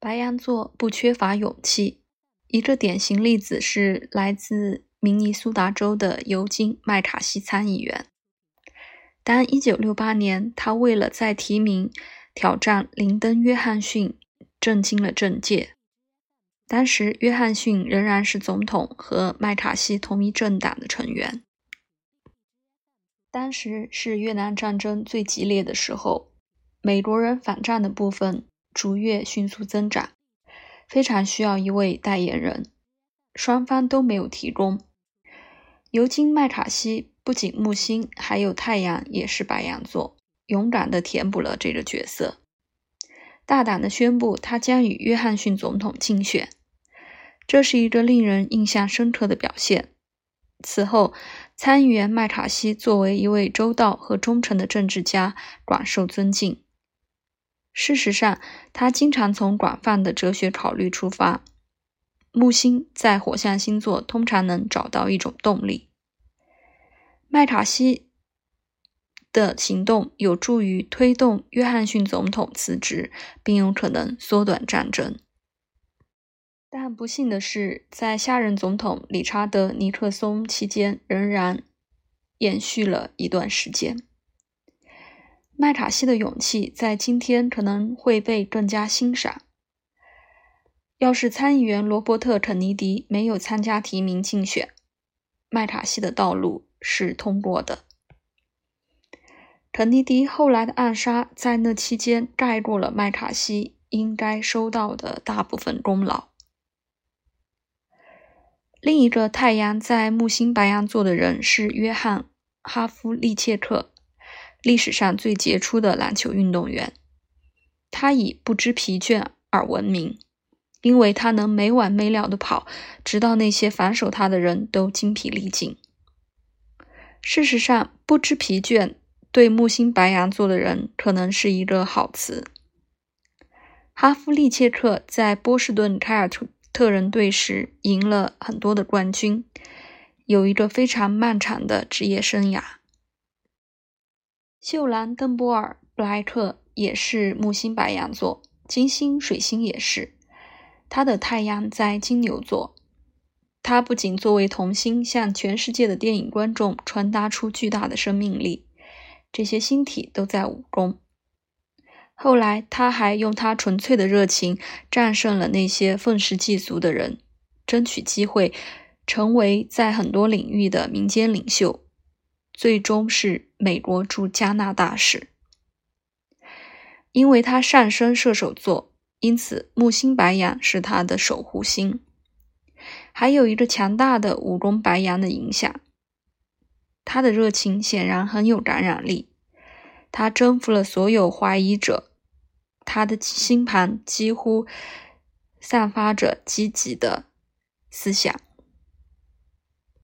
白羊座不缺乏勇气，一个典型例子是来自明尼苏达州的尤金麦卡锡参议员。当1968年他为了再提名挑战林登·约翰逊，震惊了政界。当时，约翰逊仍然是总统和麦卡锡同一政党的成员。当时是越南战争最激烈的时候，美国人反战的部分。逐月迅速增长，非常需要一位代言人，双方都没有提供。尤金·麦卡锡不仅木星，还有太阳也是白羊座，勇敢地填补了这个角色，大胆地宣布他将与约翰逊总统竞选，这是一个令人印象深刻的表现。此后，参议员麦卡锡作为一位周到和忠诚的政治家，广受尊敬。事实上，他经常从广泛的哲学考虑出发。木星在火象星座通常能找到一种动力。麦卡锡的行动有助于推动约翰逊总统辞职，并有可能缩短战争。但不幸的是，在下任总统理查德·尼克松期间，仍然延续了一段时间。麦卡锡的勇气在今天可能会被更加欣赏。要是参议员罗伯特·肯尼迪没有参加提名竞选，麦卡锡的道路是通过的。肯尼迪后来的暗杀在那期间盖过了麦卡锡应该收到的大部分功劳。另一个太阳在木星白羊座的人是约翰·哈夫利切克。历史上最杰出的篮球运动员，他以不知疲倦而闻名，因为他能没完没了的跑，直到那些防守他的人都精疲力尽。事实上，不知疲倦对木星白羊座的人可能是一个好词。哈夫利切克在波士顿凯尔特人队时赢了很多的冠军，有一个非常漫长的职业生涯。秀兰·邓波尔·布莱克也是木星白羊座，金星、水星也是。他的太阳在金牛座。他不仅作为童星向全世界的电影观众传达出巨大的生命力，这些星体都在武功。后来，他还用他纯粹的热情战胜了那些愤世嫉俗的人，争取机会，成为在很多领域的民间领袖。最终是美国驻加拿大使，因为他上升射手座，因此木星白羊是他的守护星，还有一个强大的武功白羊的影响。他的热情显然很有感染力，他征服了所有怀疑者，他的星盘几乎散发着积极的思想。